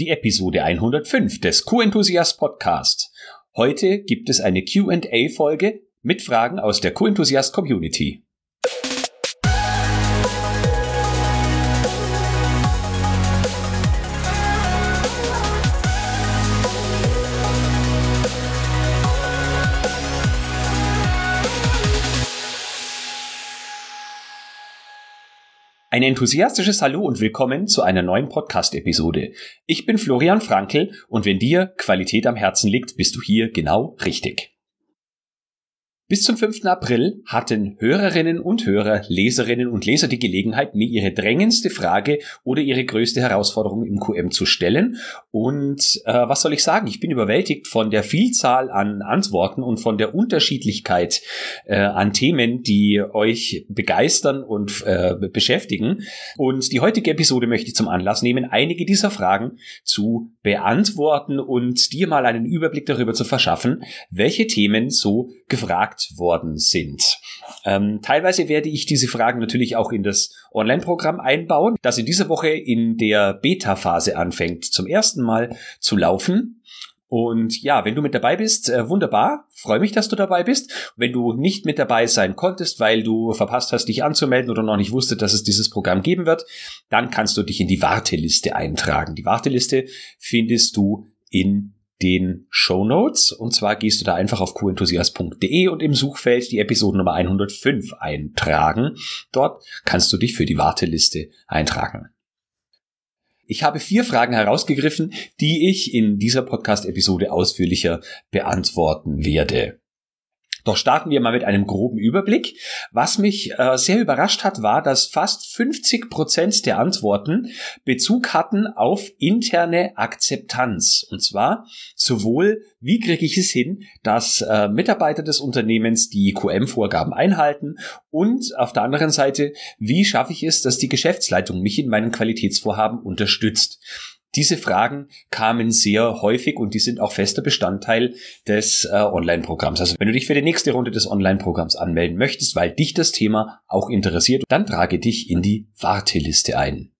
die Episode 105 des Q-Enthusiast Podcast. Heute gibt es eine Q&A-Folge mit Fragen aus der Q-Enthusiast Community. Ein enthusiastisches Hallo und willkommen zu einer neuen Podcast-Episode. Ich bin Florian Frankl und wenn dir Qualität am Herzen liegt, bist du hier genau richtig. Bis zum 5. April hatten Hörerinnen und Hörer, Leserinnen und Leser die Gelegenheit, mir ihre drängendste Frage oder ihre größte Herausforderung im QM zu stellen. Und äh, was soll ich sagen? Ich bin überwältigt von der Vielzahl an Antworten und von der Unterschiedlichkeit äh, an Themen, die euch begeistern und äh, beschäftigen. Und die heutige Episode möchte ich zum Anlass nehmen, einige dieser Fragen zu beantworten und dir mal einen Überblick darüber zu verschaffen, welche Themen so gefragt worden sind. Ähm, teilweise werde ich diese Fragen natürlich auch in das Online-Programm einbauen, das in dieser Woche in der Beta-Phase anfängt, zum ersten Mal zu laufen. Und ja, wenn du mit dabei bist, äh, wunderbar. Freue mich, dass du dabei bist. Wenn du nicht mit dabei sein konntest, weil du verpasst hast, dich anzumelden oder noch nicht wusstest, dass es dieses Programm geben wird, dann kannst du dich in die Warteliste eintragen. Die Warteliste findest du in den Show Notes. Und zwar gehst du da einfach auf qenthusiast.de und im Suchfeld die Episode Nummer 105 eintragen. Dort kannst du dich für die Warteliste eintragen. Ich habe vier Fragen herausgegriffen, die ich in dieser Podcast-Episode ausführlicher beantworten werde. Doch starten wir mal mit einem groben Überblick. Was mich äh, sehr überrascht hat, war, dass fast 50 Prozent der Antworten Bezug hatten auf interne Akzeptanz. Und zwar sowohl, wie kriege ich es hin, dass äh, Mitarbeiter des Unternehmens die QM-Vorgaben einhalten und auf der anderen Seite, wie schaffe ich es, dass die Geschäftsleitung mich in meinen Qualitätsvorhaben unterstützt. Diese Fragen kamen sehr häufig und die sind auch fester Bestandteil des äh, Online-Programms. Also wenn du dich für die nächste Runde des Online-Programms anmelden möchtest, weil dich das Thema auch interessiert, dann trage dich in die Warteliste ein.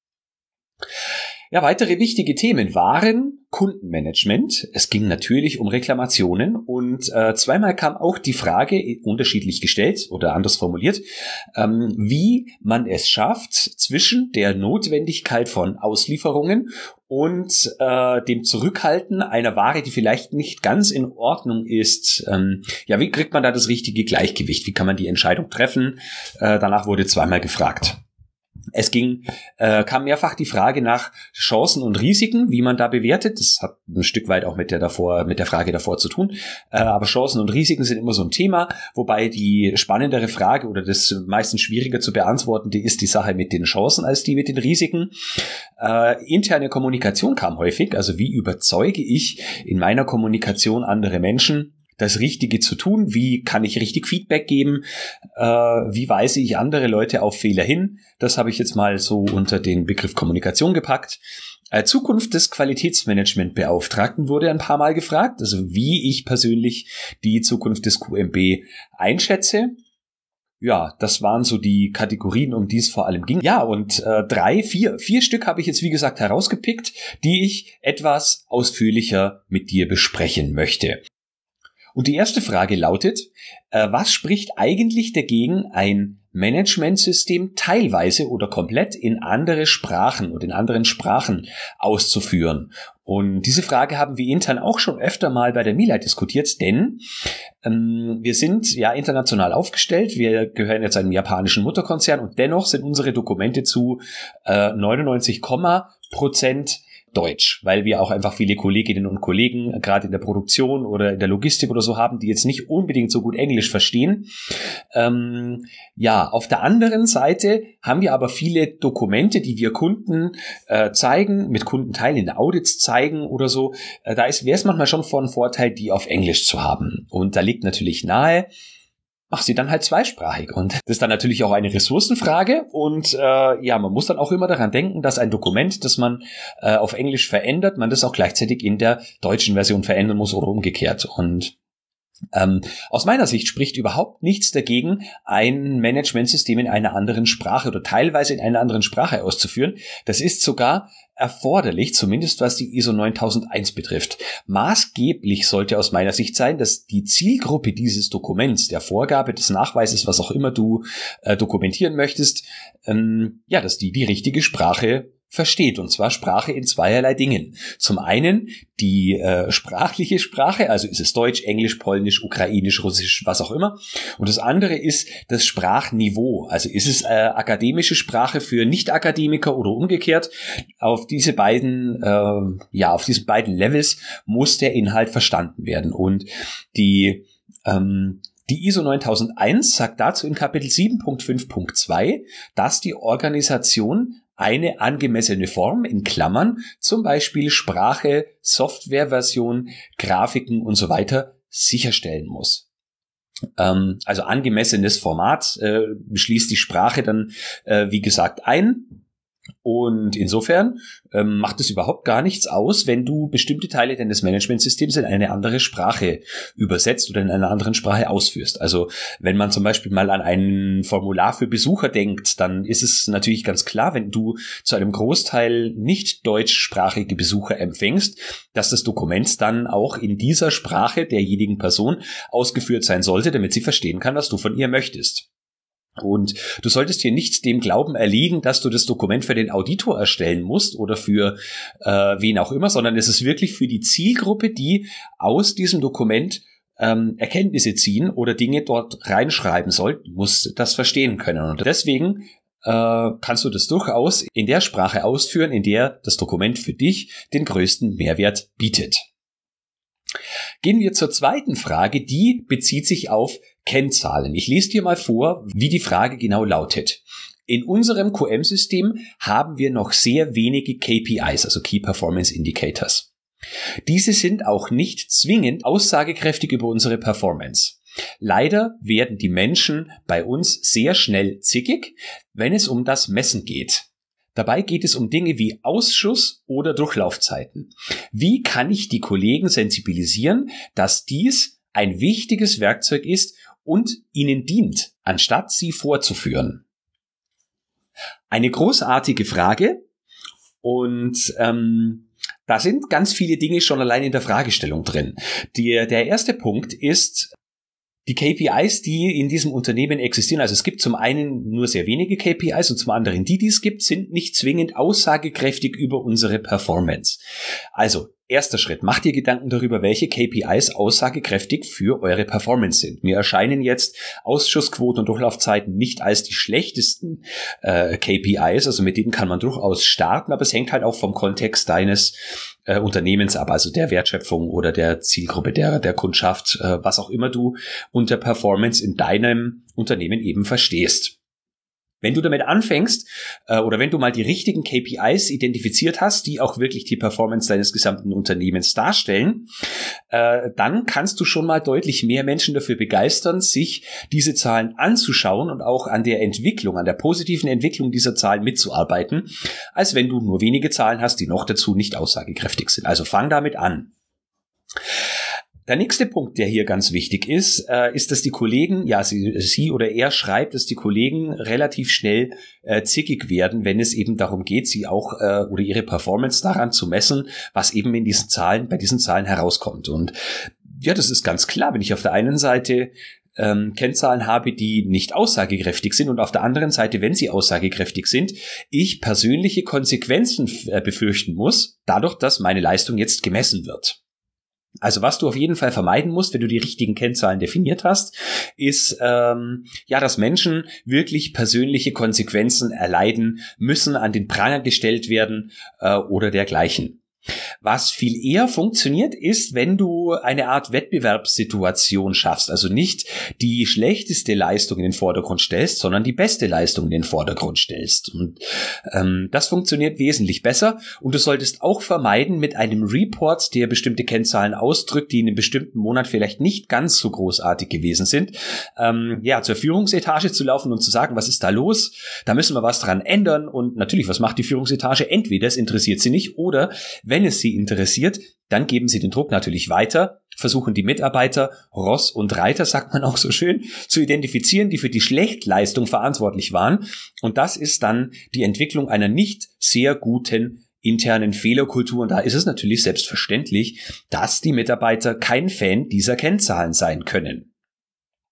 Ja, weitere wichtige Themen waren Kundenmanagement. Es ging natürlich um Reklamationen und äh, zweimal kam auch die Frage, unterschiedlich gestellt oder anders formuliert, ähm, wie man es schafft, zwischen der Notwendigkeit von Auslieferungen und äh, dem Zurückhalten einer Ware, die vielleicht nicht ganz in Ordnung ist. Ähm, ja, wie kriegt man da das richtige Gleichgewicht? Wie kann man die Entscheidung treffen? Äh, danach wurde zweimal gefragt. Es ging, äh, kam mehrfach die Frage nach Chancen und Risiken, wie man da bewertet. Das hat ein Stück weit auch mit der davor, mit der Frage davor zu tun. Äh, aber Chancen und Risiken sind immer so ein Thema, wobei die spannendere Frage oder das meistens schwieriger zu beantworten, die ist die Sache mit den Chancen als die mit den Risiken. Äh, interne Kommunikation kam häufig, also wie überzeuge ich in meiner Kommunikation andere Menschen, das Richtige zu tun? Wie kann ich richtig Feedback geben? Äh, wie weise ich andere Leute auf Fehler hin? Das habe ich jetzt mal so unter den Begriff Kommunikation gepackt. Äh, Zukunft des Qualitätsmanagementbeauftragten wurde ein paar Mal gefragt, also wie ich persönlich die Zukunft des QMB einschätze. Ja, das waren so die Kategorien, um die es vor allem ging. Ja, und äh, drei, vier, vier Stück habe ich jetzt wie gesagt herausgepickt, die ich etwas ausführlicher mit dir besprechen möchte. Und die erste Frage lautet, äh, was spricht eigentlich dagegen, ein Managementsystem teilweise oder komplett in andere Sprachen oder in anderen Sprachen auszuführen? Und diese Frage haben wir intern auch schon öfter mal bei der Mila diskutiert, denn ähm, wir sind ja international aufgestellt. Wir gehören jetzt einem japanischen Mutterkonzern und dennoch sind unsere Dokumente zu äh, 99, Prozent Deutsch, weil wir auch einfach viele Kolleginnen und Kollegen, gerade in der Produktion oder in der Logistik oder so haben, die jetzt nicht unbedingt so gut Englisch verstehen. Ähm, ja, auf der anderen Seite haben wir aber viele Dokumente, die wir Kunden äh, zeigen, mit Kundenteilen in Audits zeigen oder so. Äh, da wäre es manchmal schon von Vorteil, die auf Englisch zu haben. Und da liegt natürlich nahe, mach sie dann halt zweisprachig. Und das ist dann natürlich auch eine Ressourcenfrage. Und äh, ja, man muss dann auch immer daran denken, dass ein Dokument, das man äh, auf Englisch verändert, man das auch gleichzeitig in der deutschen Version verändern muss oder umgekehrt. Und Ähm, aus meiner Sicht spricht überhaupt nichts dagegen, ein Managementsystem in einer anderen Sprache oder teilweise in einer anderen Sprache auszuführen. Das ist sogar erforderlich, zumindest was die ISO 9001 betrifft. Maßgeblich sollte aus meiner Sicht sein, dass die Zielgruppe dieses Dokuments, der Vorgabe des Nachweises, was auch immer du äh, dokumentieren möchtest, ähm, ja, dass die die richtige Sprache versteht, und zwar Sprache in zweierlei Dingen. Zum einen die äh, sprachliche Sprache, also ist es Deutsch, Englisch, Polnisch, Ukrainisch, Russisch, was auch immer. Und das andere ist das Sprachniveau, also ist es äh, akademische Sprache für Nicht-Akademiker oder umgekehrt. Auf diese beiden, äh, ja, auf diesen beiden Levels muss der Inhalt verstanden werden. Und die ähm, die ISO 9001 sagt dazu in Kapitel 7.5.2, dass die Organisation eine angemessene Form in Klammern, zum Beispiel Sprache, Softwareversion, Grafiken und so weiter sicherstellen muss. Ähm, also angemessenes Format äh, schließt die Sprache dann, äh, wie gesagt, ein. Und insofern ähm, macht es überhaupt gar nichts aus, wenn du bestimmte Teile deines Managementsystems in eine andere Sprache übersetzt oder in einer anderen Sprache ausführst. Also wenn man zum Beispiel mal an ein Formular für Besucher denkt, dann ist es natürlich ganz klar, wenn du zu einem Großteil nicht deutschsprachige Besucher empfängst, dass das Dokument dann auch in dieser Sprache derjenigen Person ausgeführt sein sollte, damit sie verstehen kann, was du von ihr möchtest. Und du solltest hier nicht dem Glauben erliegen, dass du das Dokument für den Auditor erstellen musst oder für äh, wen auch immer, sondern es ist wirklich für die Zielgruppe, die aus diesem Dokument ähm, Erkenntnisse ziehen oder Dinge dort reinschreiben soll, muss das verstehen können. Und deswegen äh, kannst du das durchaus in der Sprache ausführen, in der das Dokument für dich den größten Mehrwert bietet. Gehen wir zur zweiten Frage, die bezieht sich auf Kennzahlen. Ich lese dir mal vor, wie die Frage genau lautet. In unserem QM-System haben wir noch sehr wenige KPIs, also Key Performance Indicators. Diese sind auch nicht zwingend aussagekräftig über unsere Performance. Leider werden die Menschen bei uns sehr schnell zickig, wenn es um das Messen geht. Dabei geht es um Dinge wie Ausschuss oder Durchlaufzeiten. Wie kann ich die Kollegen sensibilisieren, dass dies ein wichtiges Werkzeug ist, und ihnen dient, anstatt sie vorzuführen? Eine großartige Frage und ähm, da sind ganz viele Dinge schon allein in der Fragestellung drin. Die, der erste Punkt ist, die KPIs, die in diesem Unternehmen existieren, also es gibt zum einen nur sehr wenige KPIs und zum anderen die, die es gibt, sind nicht zwingend aussagekräftig über unsere Performance. Also Erster Schritt, macht ihr Gedanken darüber, welche KPIs aussagekräftig für eure Performance sind. Mir erscheinen jetzt Ausschussquoten und Durchlaufzeiten nicht als die schlechtesten äh, KPIs, also mit denen kann man durchaus starten, aber es hängt halt auch vom Kontext deines äh, Unternehmens ab, also der Wertschöpfung oder der Zielgruppe, der, der Kundschaft, äh, was auch immer du unter Performance in deinem Unternehmen eben verstehst. Wenn du damit anfängst äh, oder wenn du mal die richtigen KPIs identifiziert hast, die auch wirklich die Performance deines gesamten Unternehmens darstellen, äh, dann kannst du schon mal deutlich mehr Menschen dafür begeistern, sich diese Zahlen anzuschauen und auch an der Entwicklung, an der positiven Entwicklung dieser Zahlen mitzuarbeiten, als wenn du nur wenige Zahlen hast, die noch dazu nicht aussagekräftig sind. Also fang damit an. Der nächste Punkt, der hier ganz wichtig ist, äh, ist, dass die Kollegen, ja, sie, sie oder er schreibt, dass die Kollegen relativ schnell äh, zickig werden, wenn es eben darum geht, sie auch äh, oder ihre Performance daran zu messen, was eben in diesen Zahlen, bei diesen Zahlen herauskommt. Und ja, das ist ganz klar, wenn ich auf der einen Seite ähm, Kennzahlen habe, die nicht aussagekräftig sind und auf der anderen Seite, wenn sie aussagekräftig sind, ich persönliche Konsequenzen äh, befürchten muss, dadurch, dass meine Leistung jetzt gemessen wird. Also was du auf jeden Fall vermeiden musst, wenn du die richtigen Kennzahlen definiert hast, ist ähm, ja, dass Menschen wirklich persönliche Konsequenzen erleiden müssen, an den Pranger gestellt werden äh, oder dergleichen. Was viel eher funktioniert, ist, wenn du eine Art Wettbewerbssituation schaffst. Also nicht die schlechteste Leistung in den Vordergrund stellst, sondern die beste Leistung in den Vordergrund stellst. Und ähm, das funktioniert wesentlich besser. Und du solltest auch vermeiden, mit einem Report, der bestimmte Kennzahlen ausdrückt, die in einem bestimmten Monat vielleicht nicht ganz so großartig gewesen sind, ähm, ja, zur Führungsetage zu laufen und zu sagen, was ist da los? Da müssen wir was dran ändern. Und natürlich, was macht die Führungsetage? Entweder es interessiert sie nicht oder wenn es Sie interessiert, dann geben Sie den Druck natürlich weiter versuchen die Mitarbeiter, Ross und Reiter, sagt man auch so schön, zu identifizieren, die für die Schlechtleistung verantwortlich waren. Und das ist dann die Entwicklung einer nicht sehr guten internen Fehlerkultur. Und da ist es natürlich selbstverständlich, dass die Mitarbeiter kein Fan dieser Kennzahlen sein können.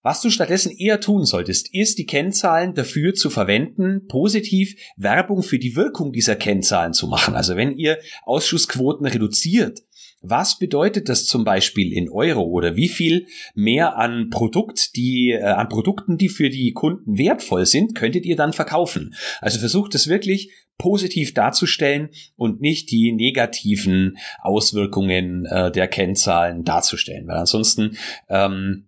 Was du stattdessen eher tun solltest, ist die Kennzahlen dafür zu verwenden, positiv Werbung für die Wirkung dieser Kennzahlen zu machen. Also wenn ihr Ausschussquoten reduziert, was bedeutet das zum Beispiel in Euro oder wie viel mehr an Produkt, die, äh, an Produkten, die für die Kunden wertvoll sind, könntet ihr dann verkaufen? Also versucht es wirklich positiv darzustellen und nicht die negativen Auswirkungen äh, der Kennzahlen darzustellen, weil ansonsten ähm,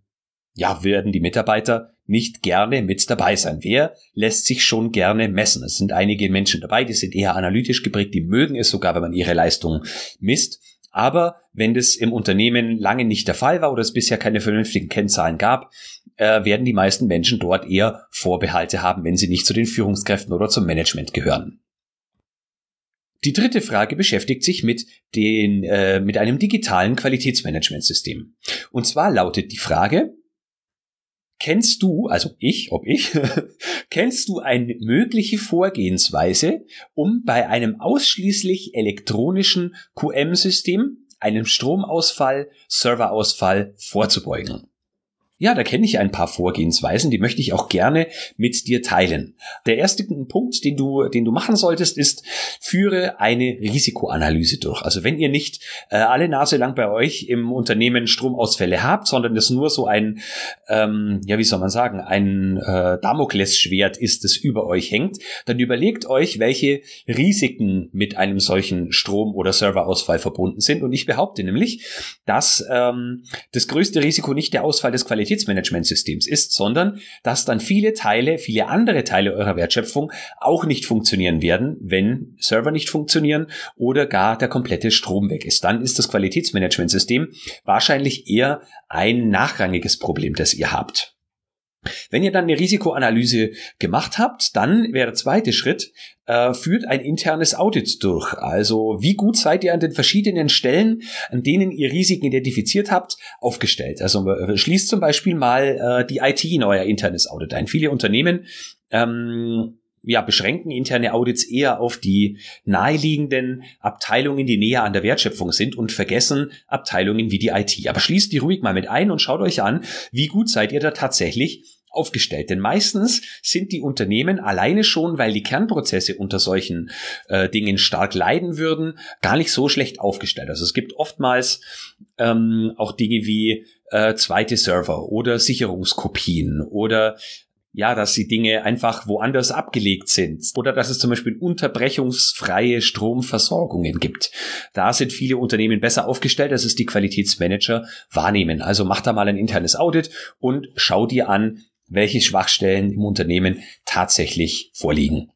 ja werden die Mitarbeiter nicht gerne mit dabei sein. Wer lässt sich schon gerne messen? Es sind einige Menschen dabei, die sind eher analytisch geprägt, die mögen es sogar, wenn man ihre Leistung misst. Aber wenn das im Unternehmen lange nicht der Fall war oder es bisher keine vernünftigen Kennzahlen gab, äh, werden die meisten Menschen dort eher Vorbehalte haben, wenn sie nicht zu den Führungskräften oder zum Management gehören. Die dritte Frage beschäftigt sich mit, den, äh, mit einem digitalen Qualitätsmanagementsystem. Und zwar lautet die Frage, Kennst du, also ich, ob ich, kennst du eine mögliche Vorgehensweise, um bei einem ausschließlich elektronischen QM-System einem Stromausfall, Serverausfall vorzubeugen? Ja, da kenne ich ein paar Vorgehensweisen, die möchte ich auch gerne mit dir teilen. Der erste Punkt, den du, den du machen solltest, ist, führe eine Risikoanalyse durch. Also wenn ihr nicht äh, alle Nase lang bei euch im Unternehmen Stromausfälle habt, sondern es nur so ein, ähm, ja, wie soll man sagen, ein äh, Damoklesschwert ist, das über euch hängt, dann überlegt euch, welche Risiken mit einem solchen Strom- oder Serverausfall verbunden sind. Und ich behaupte nämlich, dass ähm, das größte Risiko nicht der Ausfall des Qualitäts Qualitätsmanagementsystems ist, sondern dass dann viele Teile, viele andere Teile eurer Wertschöpfung auch nicht funktionieren werden, wenn Server nicht funktionieren oder gar der komplette Strom weg ist. Dann ist das Qualitätsmanagementsystem wahrscheinlich eher ein nachrangiges Problem, das ihr habt. Wenn ihr dann eine Risikoanalyse gemacht habt, dann wäre der zweite Schritt, äh, führt ein internes Audit durch. Also wie gut seid ihr an den verschiedenen Stellen, an denen ihr Risiken identifiziert habt, aufgestellt. Also äh, schließt zum Beispiel mal äh, die IT in euer internes Audit ein. Viele Unternehmen ähm, ja, beschränken interne Audits eher auf die naheliegenden Abteilungen, die näher an der Wertschöpfung sind und vergessen Abteilungen wie die IT. Aber schließt die ruhig mal mit ein und schaut euch an, wie gut seid ihr da tatsächlich aufgestellt. Denn meistens sind die Unternehmen alleine schon, weil die Kernprozesse unter solchen äh, Dingen stark leiden würden, gar nicht so schlecht aufgestellt. Also es gibt oftmals ähm, auch Dinge wie äh, zweite Server oder Sicherungskopien oder ja, dass die Dinge einfach woanders abgelegt sind oder dass es zum Beispiel unterbrechungsfreie Stromversorgungen gibt. Da sind viele Unternehmen besser aufgestellt, als es die Qualitätsmanager wahrnehmen. Also mach da mal ein internes Audit und schau dir an, welche Schwachstellen im Unternehmen tatsächlich vorliegen.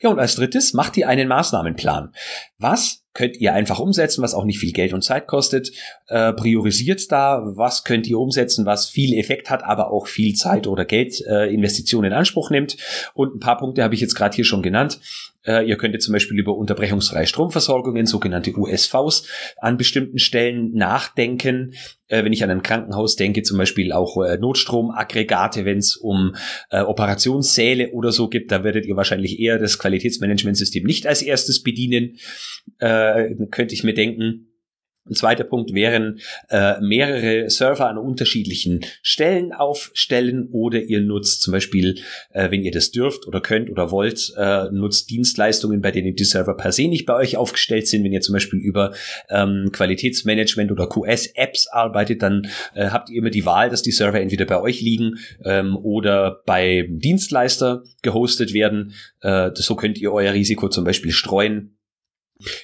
Ja, und als drittes macht ihr einen Maßnahmenplan. Was könnt ihr einfach umsetzen, was auch nicht viel Geld und Zeit kostet. Äh, priorisiert da, was könnt ihr umsetzen, was viel Effekt hat, aber auch viel Zeit oder Geld äh, in Anspruch nimmt. Und ein paar Punkte habe ich jetzt gerade hier schon genannt. Äh, ihr könnt jetzt zum Beispiel über unterbrechungsfreie Stromversorgungen, sogenannte USVs, an bestimmten Stellen nachdenken. Äh, wenn ich an ein Krankenhaus denke, zum Beispiel auch äh, Notstromaggregate, wenn es um Operationssäle oder so gibt, da werdet ihr wahrscheinlich eher das Qualitätsmanagementsystem nicht als erstes bedienen. Könnte ich mir denken. Ein zweiter Punkt wären äh, mehrere Server an unterschiedlichen Stellen aufstellen oder ihr nutzt zum Beispiel, äh, wenn ihr das dürft oder könnt oder wollt, äh, nutzt Dienstleistungen, bei denen die Server per se nicht bei euch aufgestellt sind. Wenn ihr zum Beispiel über ähm, Qualitätsmanagement oder QS-Apps arbeitet, dann äh, habt ihr immer die Wahl, dass die Server entweder bei euch liegen ähm, oder bei Dienstleister gehostet werden. Äh, so könnt ihr euer Risiko zum Beispiel streuen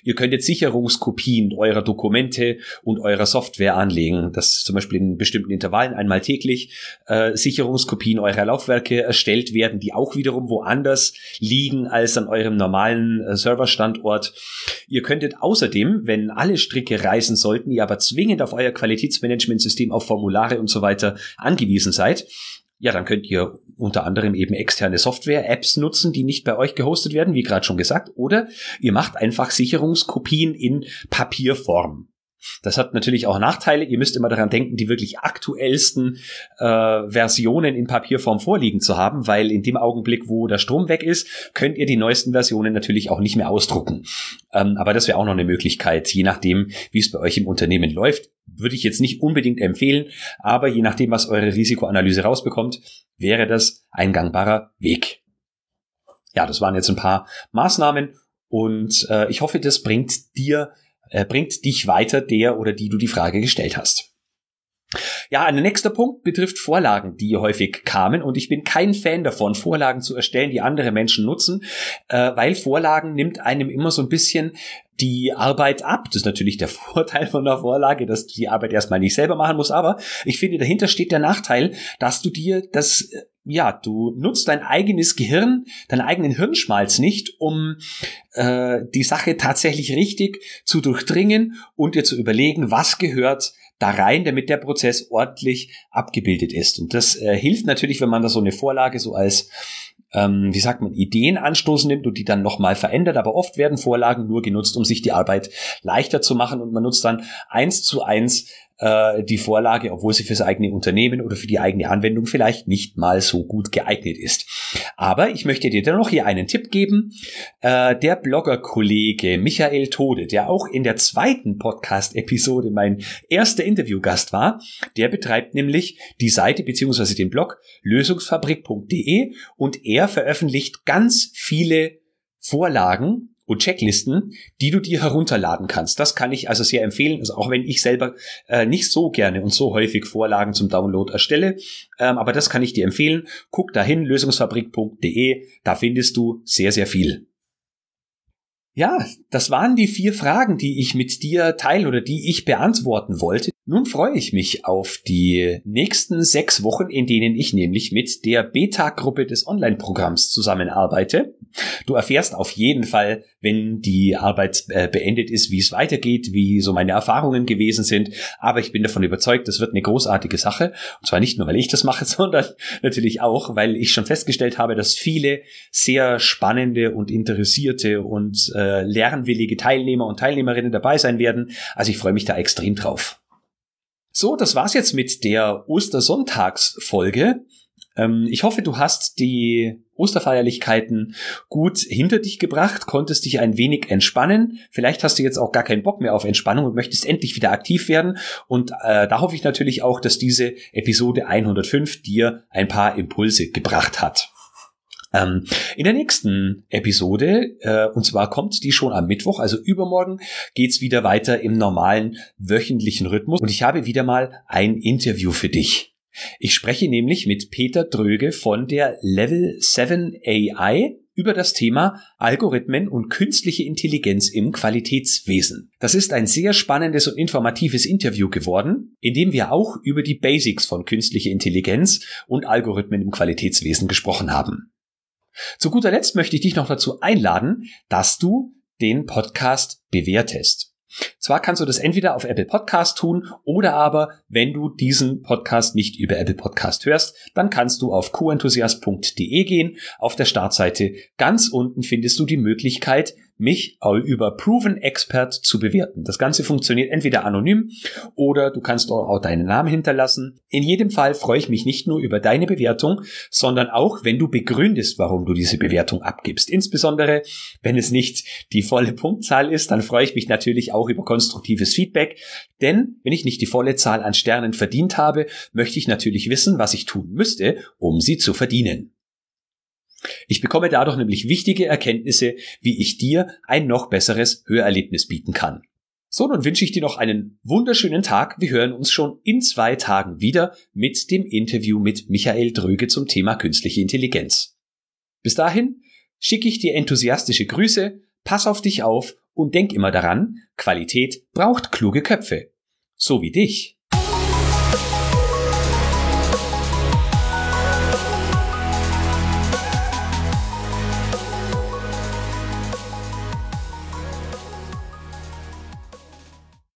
Ihr könnt jetzt Sicherungskopien eurer Dokumente und eurer Software anlegen, dass zum Beispiel in bestimmten Intervallen einmal täglich äh, Sicherungskopien eurer Laufwerke erstellt werden, die auch wiederum woanders liegen als an eurem normalen äh, Serverstandort. Ihr könntet außerdem, wenn alle Stricke reisen sollten, ihr aber zwingend auf euer Qualitätsmanagementsystem, auf Formulare und so weiter angewiesen seid, ja, dann könnt ihr unter anderem eben externe Software-Apps nutzen, die nicht bei euch gehostet werden, wie gerade schon gesagt, oder ihr macht einfach Sicherungskopien in Papierform. Das hat natürlich auch Nachteile. Ihr müsst immer daran denken, die wirklich aktuellsten äh, Versionen in Papierform vorliegen zu haben, weil in dem Augenblick, wo der Strom weg ist, könnt ihr die neuesten Versionen natürlich auch nicht mehr ausdrucken. Ähm, aber das wäre auch noch eine Möglichkeit, je nachdem, wie es bei euch im Unternehmen läuft. Würde ich jetzt nicht unbedingt empfehlen, aber je nachdem, was eure Risikoanalyse rausbekommt, wäre das ein gangbarer Weg. Ja, das waren jetzt ein paar Maßnahmen und äh, ich hoffe, das bringt dir äh, bringt dich weiter, der oder die du die Frage gestellt hast. Ja, ein nächster Punkt betrifft Vorlagen, die häufig kamen und ich bin kein Fan davon, Vorlagen zu erstellen, die andere Menschen nutzen, äh, weil Vorlagen nimmt einem immer so ein bisschen die Arbeit ab. Das ist natürlich der Vorteil von der Vorlage, dass du die Arbeit erstmal nicht selber machen musst, aber ich finde, dahinter steht der Nachteil, dass du dir das äh, ja, du nutzt dein eigenes Gehirn, deinen eigenen Hirnschmalz nicht, um äh, die Sache tatsächlich richtig zu durchdringen und dir zu überlegen, was gehört da rein, damit der Prozess ordentlich abgebildet ist. Und das äh, hilft natürlich, wenn man da so eine Vorlage so als ähm, wie sagt man, Ideenanstoß nimmt und die dann nochmal verändert. Aber oft werden Vorlagen nur genutzt, um sich die Arbeit leichter zu machen und man nutzt dann eins zu eins äh, die Vorlage, obwohl sie fürs eigene Unternehmen oder für die eigene Anwendung vielleicht nicht mal so gut geeignet ist. Aber ich möchte dir dennoch hier einen Tipp geben. Äh, der Blogger-Kollege Michael Tode, der auch in der zweiten Podcast-Episode mein erster Interviewgast war, der betreibt nämlich die Seite beziehungsweise den Blog lösungsfabrik.de und er veröffentlicht ganz viele Vorlagen und Checklisten, die du dir herunterladen kannst. Das kann ich also sehr empfehlen, also auch wenn ich selber äh, nicht so gerne und so häufig Vorlagen zum Download erstelle, ähm, aber das kann ich dir empfehlen. Guck dahin, lösungsfabrik.de, da findest du sehr, sehr viel. Ja, das waren die vier Fragen, die ich mit dir teilen oder die ich beantworten wollte. Nun freue ich mich auf die nächsten sechs Wochen, in denen ich nämlich mit der Beta-Gruppe des Online-Programms zusammenarbeite. Du erfährst auf jeden Fall, wenn die Arbeit äh, beendet ist, wie es weitergeht, wie so meine Erfahrungen gewesen sind. Aber ich bin davon überzeugt, das wird eine großartige Sache. Und zwar nicht nur, weil ich das mache, sondern natürlich auch, weil ich schon festgestellt habe, dass viele sehr spannende und interessierte und äh, lernwillige Teilnehmer und Teilnehmerinnen dabei sein werden. Also ich freue mich da extrem drauf. So, das war's jetzt mit der Ostersonntagsfolge. Ähm, ich hoffe, du hast die Osterfeierlichkeiten gut hinter dich gebracht, konntest dich ein wenig entspannen. Vielleicht hast du jetzt auch gar keinen Bock mehr auf Entspannung und möchtest endlich wieder aktiv werden. Und äh, da hoffe ich natürlich auch, dass diese Episode 105 dir ein paar Impulse gebracht hat. Ähm, in der nächsten Episode, äh, und zwar kommt die schon am Mittwoch, also übermorgen, geht's wieder weiter im normalen wöchentlichen Rhythmus. Und ich habe wieder mal ein Interview für dich. Ich spreche nämlich mit Peter Dröge von der Level 7 AI über das Thema Algorithmen und künstliche Intelligenz im Qualitätswesen. Das ist ein sehr spannendes und informatives Interview geworden, in dem wir auch über die Basics von künstlicher Intelligenz und Algorithmen im Qualitätswesen gesprochen haben. Zu guter Letzt möchte ich dich noch dazu einladen, dass du den Podcast bewertest. Zwar kannst du das entweder auf Apple Podcast tun oder aber, wenn du diesen Podcast nicht über Apple Podcast hörst, dann kannst du auf qenthusiast.de gehen. Auf der Startseite ganz unten findest du die Möglichkeit, mich über Proven Expert zu bewerten. Das Ganze funktioniert entweder anonym oder du kannst auch deinen Namen hinterlassen. In jedem Fall freue ich mich nicht nur über deine Bewertung, sondern auch, wenn du begründest, warum du diese Bewertung abgibst. Insbesondere, wenn es nicht die volle Punktzahl ist, dann freue ich mich natürlich auch über konstruktives Feedback. Denn wenn ich nicht die volle Zahl an Sternen verdient habe, möchte ich natürlich wissen, was ich tun müsste, um sie zu verdienen. Ich bekomme dadurch nämlich wichtige Erkenntnisse, wie ich dir ein noch besseres Hörerlebnis bieten kann. So, nun wünsche ich dir noch einen wunderschönen Tag. Wir hören uns schon in zwei Tagen wieder mit dem Interview mit Michael Dröge zum Thema künstliche Intelligenz. Bis dahin schicke ich dir enthusiastische Grüße, pass auf dich auf und denk immer daran, Qualität braucht kluge Köpfe. So wie dich.